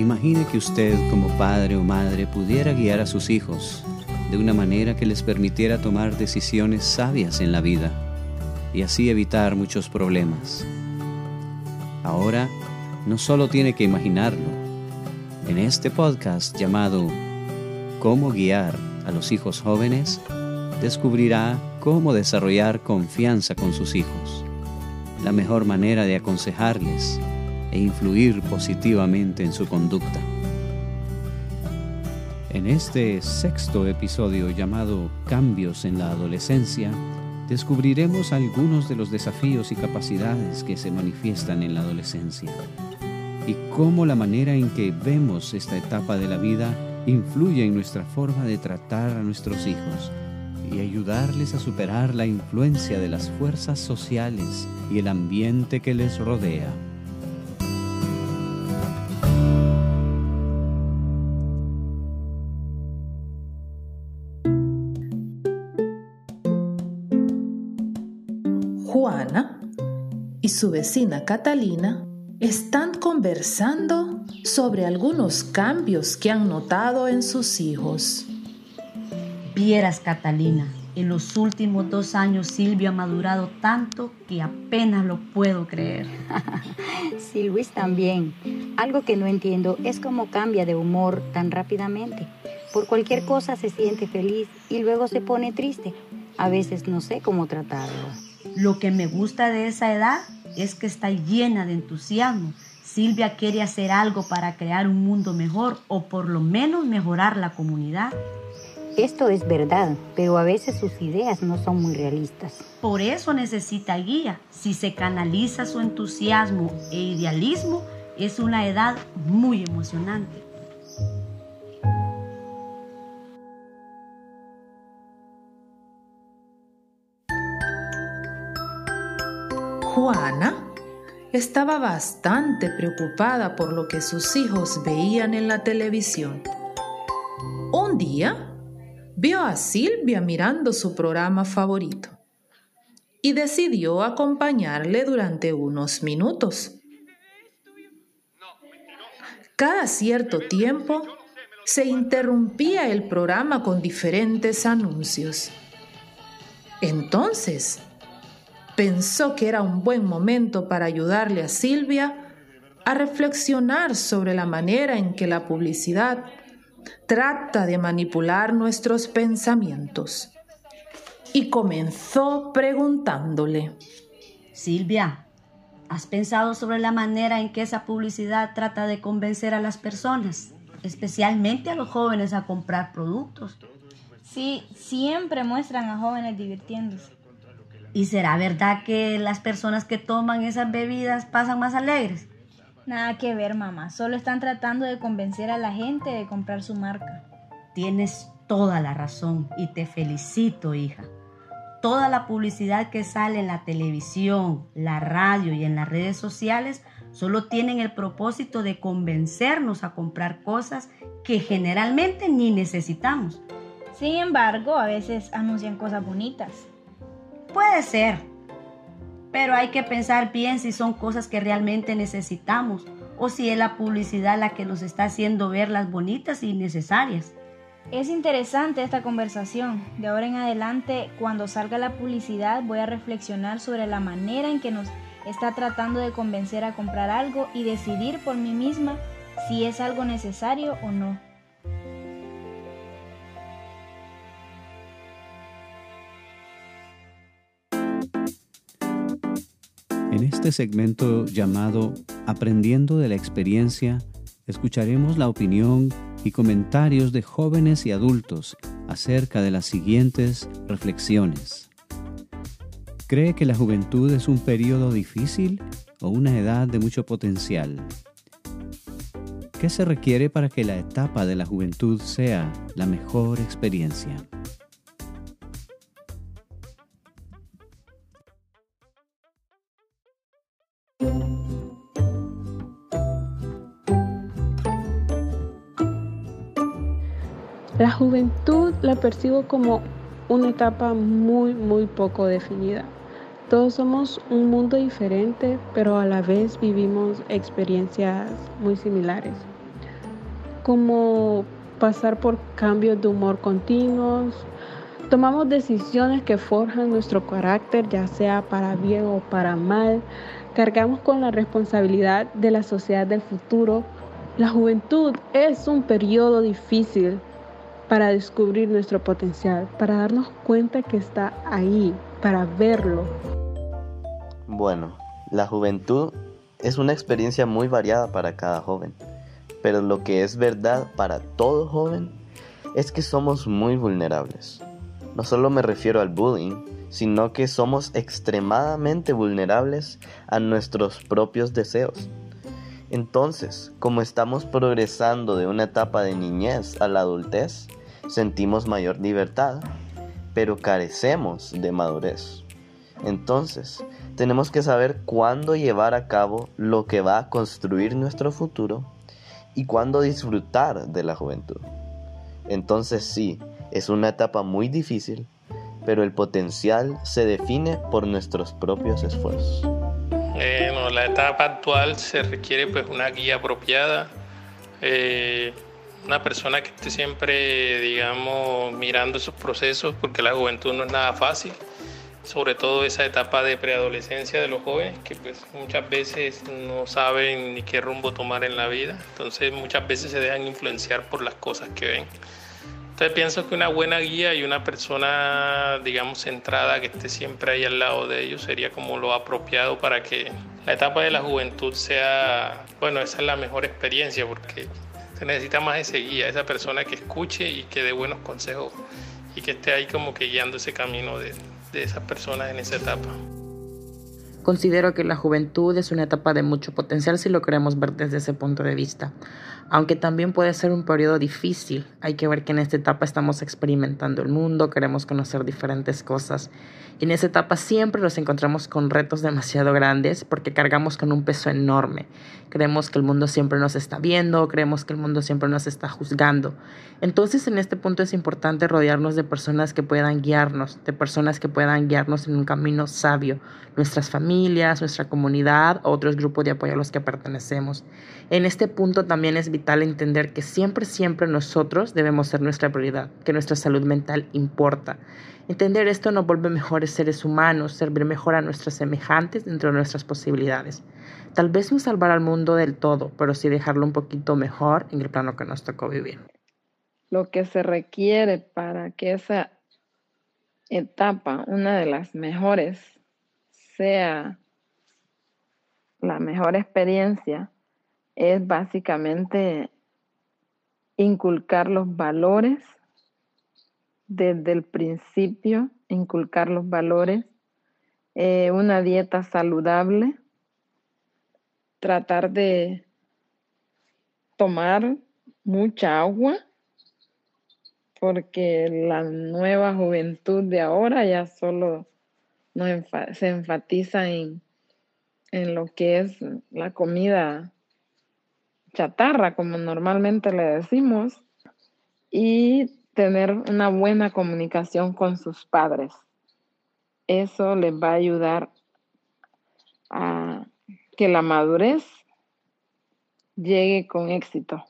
Imagine que usted como padre o madre pudiera guiar a sus hijos de una manera que les permitiera tomar decisiones sabias en la vida y así evitar muchos problemas. Ahora, no solo tiene que imaginarlo. En este podcast llamado Cómo guiar a los hijos jóvenes, descubrirá cómo desarrollar confianza con sus hijos, la mejor manera de aconsejarles e influir positivamente en su conducta. En este sexto episodio llamado Cambios en la Adolescencia, descubriremos algunos de los desafíos y capacidades que se manifiestan en la adolescencia y cómo la manera en que vemos esta etapa de la vida influye en nuestra forma de tratar a nuestros hijos y ayudarles a superar la influencia de las fuerzas sociales y el ambiente que les rodea. Juana y su vecina Catalina están conversando sobre algunos cambios que han notado en sus hijos. Vieras, Catalina, en los últimos dos años Silvia ha madurado tanto que apenas lo puedo creer. sí, Luis también. Algo que no entiendo es cómo cambia de humor tan rápidamente. Por cualquier cosa se siente feliz y luego se pone triste. A veces no sé cómo tratarlo. Lo que me gusta de esa edad es que está llena de entusiasmo. Silvia quiere hacer algo para crear un mundo mejor o por lo menos mejorar la comunidad. Esto es verdad, pero a veces sus ideas no son muy realistas. Por eso necesita guía. Si se canaliza su entusiasmo e idealismo, es una edad muy emocionante. Juana estaba bastante preocupada por lo que sus hijos veían en la televisión. Un día vio a Silvia mirando su programa favorito y decidió acompañarle durante unos minutos. Cada cierto tiempo se interrumpía el programa con diferentes anuncios. Entonces, pensó que era un buen momento para ayudarle a Silvia a reflexionar sobre la manera en que la publicidad trata de manipular nuestros pensamientos. Y comenzó preguntándole, Silvia, ¿has pensado sobre la manera en que esa publicidad trata de convencer a las personas, especialmente a los jóvenes, a comprar productos? Sí, siempre muestran a jóvenes divirtiéndose. ¿Y será verdad que las personas que toman esas bebidas pasan más alegres? Nada que ver, mamá. Solo están tratando de convencer a la gente de comprar su marca. Tienes toda la razón y te felicito, hija. Toda la publicidad que sale en la televisión, la radio y en las redes sociales solo tienen el propósito de convencernos a comprar cosas que generalmente ni necesitamos. Sin embargo, a veces anuncian cosas bonitas. Puede ser, pero hay que pensar bien si son cosas que realmente necesitamos o si es la publicidad la que nos está haciendo ver las bonitas y necesarias. Es interesante esta conversación. De ahora en adelante, cuando salga la publicidad, voy a reflexionar sobre la manera en que nos está tratando de convencer a comprar algo y decidir por mí misma si es algo necesario o no. Este segmento llamado Aprendiendo de la experiencia, escucharemos la opinión y comentarios de jóvenes y adultos acerca de las siguientes reflexiones. ¿Cree que la juventud es un periodo difícil o una edad de mucho potencial? ¿Qué se requiere para que la etapa de la juventud sea la mejor experiencia? La percibo como una etapa muy, muy poco definida. Todos somos un mundo diferente, pero a la vez vivimos experiencias muy similares. como pasar por cambios de humor continuos. Tomamos decisiones que forjan nuestro carácter, ya sea para bien o para mal. Cargamos con la responsabilidad de la sociedad del futuro. La juventud es un periodo difícil para descubrir nuestro potencial, para darnos cuenta que está ahí, para verlo. Bueno, la juventud es una experiencia muy variada para cada joven, pero lo que es verdad para todo joven es que somos muy vulnerables. No solo me refiero al bullying, sino que somos extremadamente vulnerables a nuestros propios deseos. Entonces, como estamos progresando de una etapa de niñez a la adultez, sentimos mayor libertad, pero carecemos de madurez. Entonces, tenemos que saber cuándo llevar a cabo lo que va a construir nuestro futuro y cuándo disfrutar de la juventud. Entonces sí, es una etapa muy difícil, pero el potencial se define por nuestros propios esfuerzos. Bueno, la etapa actual se requiere pues una guía apropiada. Eh, una persona que esté siempre, digamos, mirando esos procesos, porque la juventud no es nada fácil, sobre todo esa etapa de preadolescencia de los jóvenes, que pues muchas veces no saben ni qué rumbo tomar en la vida, entonces muchas veces se dejan influenciar por las cosas que ven. Entonces pienso que una buena guía y una persona, digamos, centrada, que esté siempre ahí al lado de ellos, sería como lo apropiado para que la etapa de la juventud sea, bueno, esa es la mejor experiencia, porque se necesita más ese guía, esa persona que escuche y que dé buenos consejos y que esté ahí como que guiando ese camino de, de esas personas en esa etapa. Considero que la juventud es una etapa de mucho potencial si lo queremos ver desde ese punto de vista. Aunque también puede ser un periodo difícil, hay que ver que en esta etapa estamos experimentando el mundo, queremos conocer diferentes cosas en esa etapa siempre nos encontramos con retos demasiado grandes porque cargamos con un peso enorme. Creemos que el mundo siempre nos está viendo, creemos que el mundo siempre nos está juzgando. Entonces en este punto es importante rodearnos de personas que puedan guiarnos, de personas que puedan guiarnos en un camino sabio, nuestras familias, nuestra comunidad, otros grupos de apoyo a los que pertenecemos. En este punto también es vital entender que siempre, siempre nosotros debemos ser nuestra prioridad, que nuestra salud mental importa Entender esto nos vuelve mejores seres humanos, servir mejor a nuestros semejantes dentro de nuestras posibilidades. Tal vez no salvar al mundo del todo, pero sí dejarlo un poquito mejor en el plano que nos tocó vivir. Lo que se requiere para que esa etapa, una de las mejores, sea la mejor experiencia, es básicamente inculcar los valores desde el principio, inculcar los valores, eh, una dieta saludable, tratar de tomar mucha agua, porque la nueva juventud de ahora ya solo se enfatiza en, en lo que es la comida chatarra, como normalmente le decimos, y tener una buena comunicación con sus padres. Eso les va a ayudar a que la madurez llegue con éxito.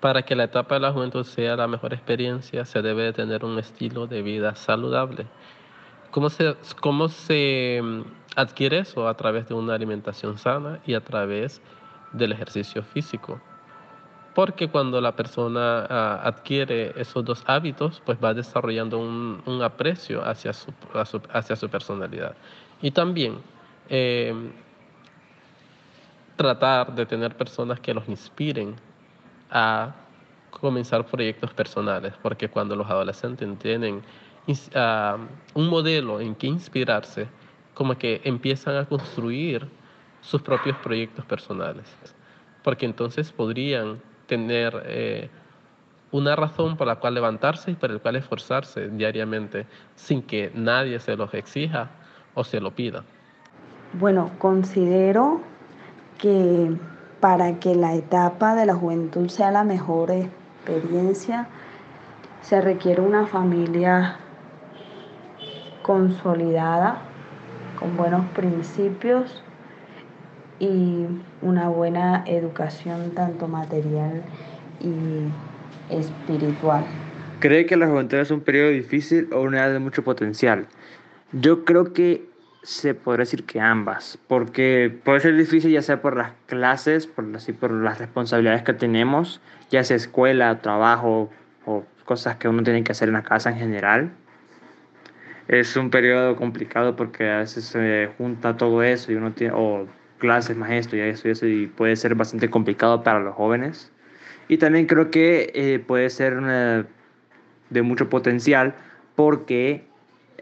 Para que la etapa de la juventud sea la mejor experiencia, se debe tener un estilo de vida saludable. ¿Cómo se, ¿Cómo se mm, adquiere eso? A través de una alimentación sana y a través del ejercicio físico porque cuando la persona ah, adquiere esos dos hábitos, pues va desarrollando un, aprecio hacia su, hacia su personalidad. Y también em, tratar de tener personas que los inspiren a comenzar proyectos personales, porque cuando los adolescentes tienen ah, un modelo en que inspirarse, como que empiezan a construir sus propios proyectos personales, porque entonces podrían tener eh, una razón por la cual levantarse y por la cual esforzarse diariamente sin que nadie se los exija o se lo pida. Bueno, considero que para que la etapa de la juventud sea la mejor experiencia, se requiere una familia consolidada, con buenos principios y una buena educación tanto material y espiritual. ¿Cree que la juventud es un periodo difícil o una edad de mucho potencial? Yo creo que se podría decir que ambas, porque puede ser difícil ya sea por las clases, por, así, por las responsabilidades que tenemos, ya sea escuela, trabajo o cosas que uno tiene que hacer en la casa en general. Es un periodo complicado porque a veces se junta todo eso y uno tiene, o clases, más esto y eso y eso, y puede ser bastante complicado para los jóvenes. Y también creo que eh, puede ser de mucho potencial porque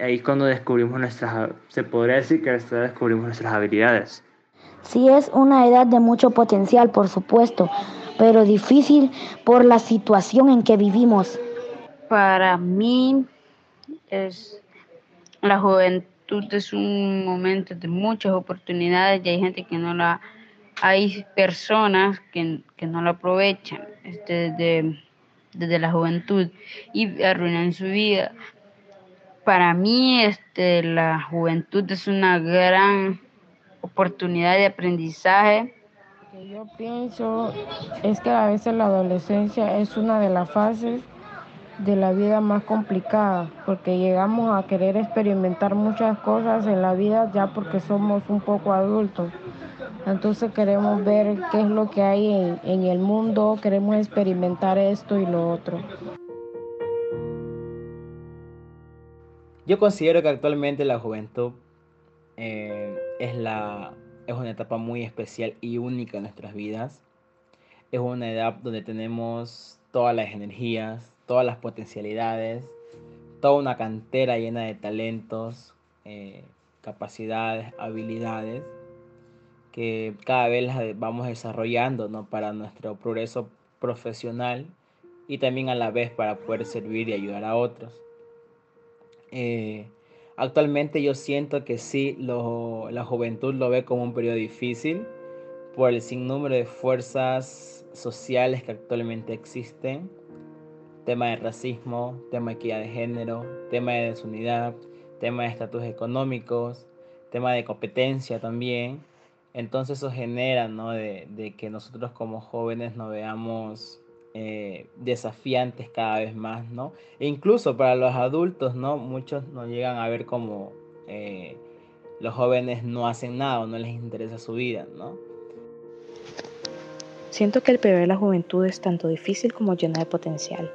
ahí es cuando descubrimos nuestras, se podría decir que descubrimos nuestras habilidades. Sí es una edad de mucho potencial, por supuesto, pero difícil por la situación en que vivimos. Para mí es la juventud es un momento de muchas oportunidades y hay gente que no la hay personas que, que no la aprovechan desde, desde la juventud y arruinan su vida para mí este, la juventud es una gran oportunidad de aprendizaje. Lo que yo pienso es que a veces la adolescencia es una de las fases de la vida más complicada, porque llegamos a querer experimentar muchas cosas en la vida ya porque somos un poco adultos. Entonces queremos ver qué es lo que hay en, el mundo, queremos experimentar esto y lo otro. Yo considero que actualmente la juventud eh, es, la, es una etapa muy especial y única en nuestras vidas. Es una edad donde tenemos todas las energías, todas las potencialidades, toda una cantera llena de talentos, eh, capacidades, habilidades que cada vez las vamos desarrollando ¿no? para nuestro progreso profesional y también a la vez para poder servir y ayudar a otros. Eh, actualmente yo siento que sí, la juventud lo ve como un periodo difícil por el sinnúmero de fuerzas sociales que actualmente existen. Tema de racismo, tema de equidad de género, tema de desunidad, tema de estatus económicos, tema de competencia también. Entonces eso genera ¿no? de, que nosotros como jóvenes nos veamos eh, desafiantes cada vez más, ¿no? E incluso para los adultos, ¿no? Muchos nos llegan a ver como eh, los jóvenes no hacen nada no les interesa su vida, ¿no? Siento que el periodo de la juventud es tanto difícil como lleno de potencial.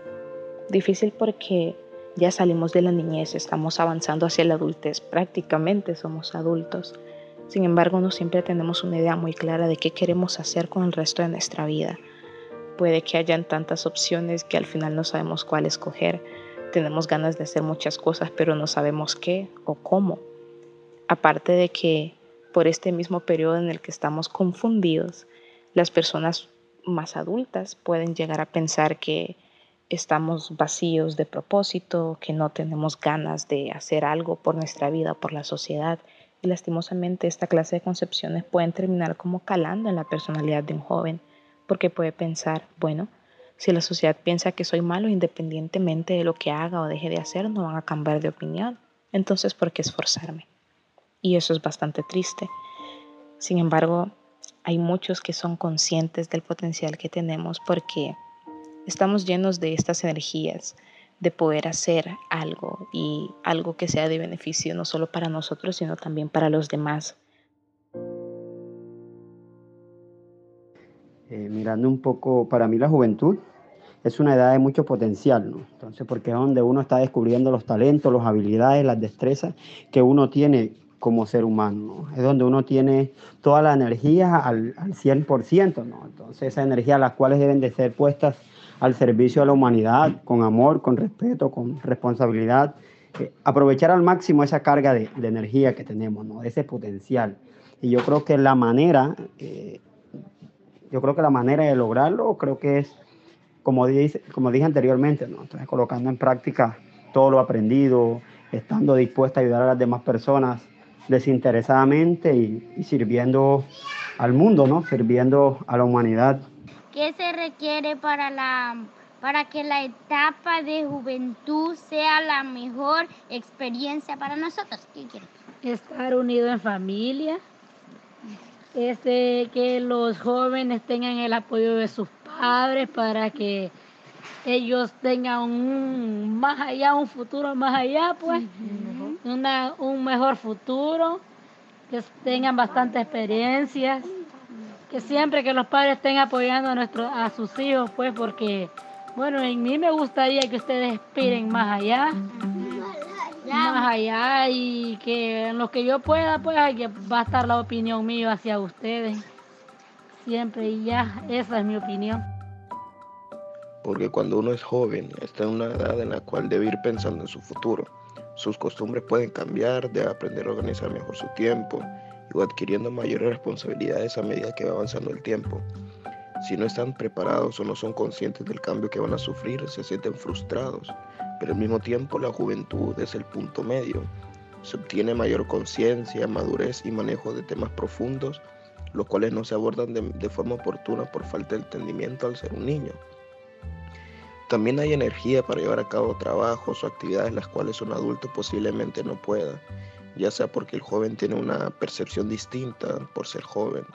Difícil porque ya salimos de la niñez, estamos avanzando hacia la adultez, prácticamente somos adultos. Sin embargo, no siempre tenemos una idea muy clara de qué queremos hacer con el resto de nuestra vida puede que hayan tantas opciones que al final no sabemos cuál escoger. Tenemos ganas de hacer muchas cosas, pero no sabemos qué o cómo. Aparte de que por este mismo periodo en el que estamos confundidos, las personas más adultas pueden llegar a pensar que estamos vacíos de propósito, que no tenemos ganas de hacer algo por nuestra vida o por la sociedad. Y lastimosamente esta clase de concepciones pueden terminar como calando en la personalidad de un joven porque puede pensar, bueno, si la sociedad piensa que soy malo independientemente de lo que haga o deje de hacer, no van a cambiar de opinión. Entonces, ¿por qué esforzarme? Y eso es bastante triste. Sin embargo, hay muchos que son conscientes del potencial que tenemos porque estamos llenos de estas energías de poder hacer algo y algo que sea de beneficio no solo para nosotros, sino también para los demás. Eh, mirando un poco, para mí la juventud es una edad de mucho potencial, ¿no? Entonces, porque es donde uno está descubriendo los talentos, las habilidades, las destrezas que uno tiene como ser humano, Es donde uno tiene toda la energía al, al 100%, ¿no? Entonces, esa energía las cuales deben de ser puestas al servicio de la humanidad, con amor, con respeto, con responsabilidad, eh, aprovechar al máximo esa carga de, de, energía que tenemos, ¿no? Ese potencial. Y yo creo que la manera eh, yo creo que la manera de lograrlo creo que es, como, dice, como dije anteriormente, ¿no? Entonces, colocando en práctica todo lo aprendido, estando dispuesta a ayudar a las demás personas desinteresadamente y, sirviendo al mundo, ¿no? Sirviendo a la humanidad. ¿Qué se requiere para, la, para que la etapa de juventud sea la mejor experiencia para nosotros? ¿Qué Estar unido en familia, este, que los jóvenes tengan el apoyo de sus padres para que ellos tengan un más allá, un futuro más allá, pues, una, un mejor futuro, que tengan bastante experiencias, que siempre que los padres estén apoyando a, nuestro, a sus hijos, pues, porque, bueno, en mí me gustaría que ustedes aspiren más allá, más allá y que en lo que yo pueda, pues, va a estar la opinión mía hacia ustedes, siempre y ya, esa es mi opinión. Porque cuando uno es joven está en una edad en la cual debe ir pensando en su futuro. Sus costumbres pueden cambiar, debe aprender a organizar mejor su tiempo adquiriendo mayores responsabilidades a medida que va avanzando el tiempo. Si no están preparados o no son conscientes del cambio que van a sufrir, se sienten frustrados, pero al mismo tiempo la juventud es el punto medio. Se obtiene mayor conciencia, madurez y manejo de temas profundos, los cuales no se abordan de forma oportuna por falta de entendimiento al ser un niño. También hay energía para llevar a cabo trabajos o actividades las cuales un adulto posiblemente no pueda, ya sea porque el joven tiene una percepción distinta por ser joven,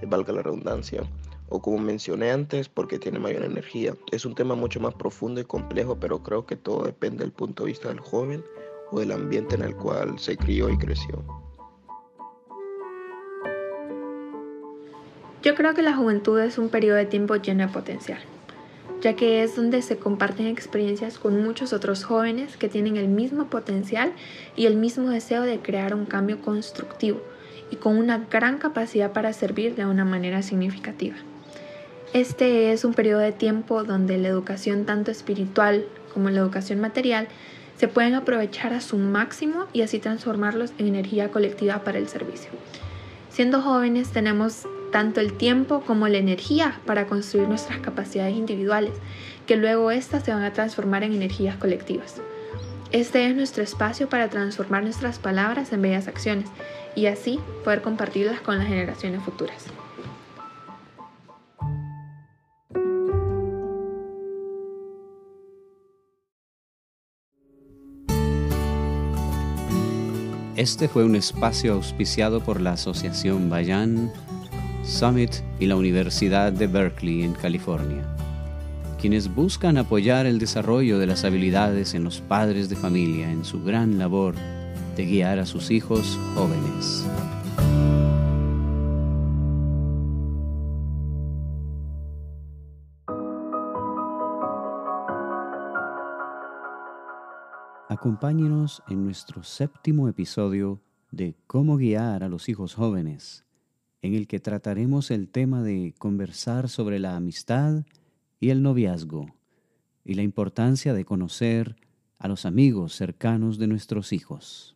eh, valga la redundancia, o como mencioné antes, porque tiene mayor energía. Es un tema mucho más profundo y complejo, pero creo que todo depende del punto de vista del joven o del ambiente en el cual se crió y creció. Yo creo que la juventud es un periodo de tiempo lleno de potencial ya que es donde se comparten experiencias con muchos otros jóvenes que tienen el mismo potencial y el mismo deseo de crear un cambio constructivo y con una gran capacidad para servir de una manera significativa. Este es un periodo de tiempo donde la educación tanto espiritual como la educación material se pueden aprovechar a su máximo y así transformarlos en energía colectiva para el servicio. Siendo jóvenes tenemos tanto el tiempo como la energía para construir nuestras capacidades individuales, que luego éstas se van a transformar en energías colectivas. Este es nuestro espacio para transformar nuestras palabras en bellas acciones y así poder compartirlas con las generaciones futuras. Este fue un espacio auspiciado por la Asociación Bayan Summit y la Universidad de Berkeley en California, quienes buscan apoyar el desarrollo de las habilidades en los padres de familia en su gran labor de guiar a sus hijos jóvenes. Acompáñenos en nuestro séptimo episodio de Cómo guiar a los hijos jóvenes en el que trataremos el tema de conversar sobre la amistad y el noviazgo y la importancia de conocer a los amigos cercanos de nuestros hijos.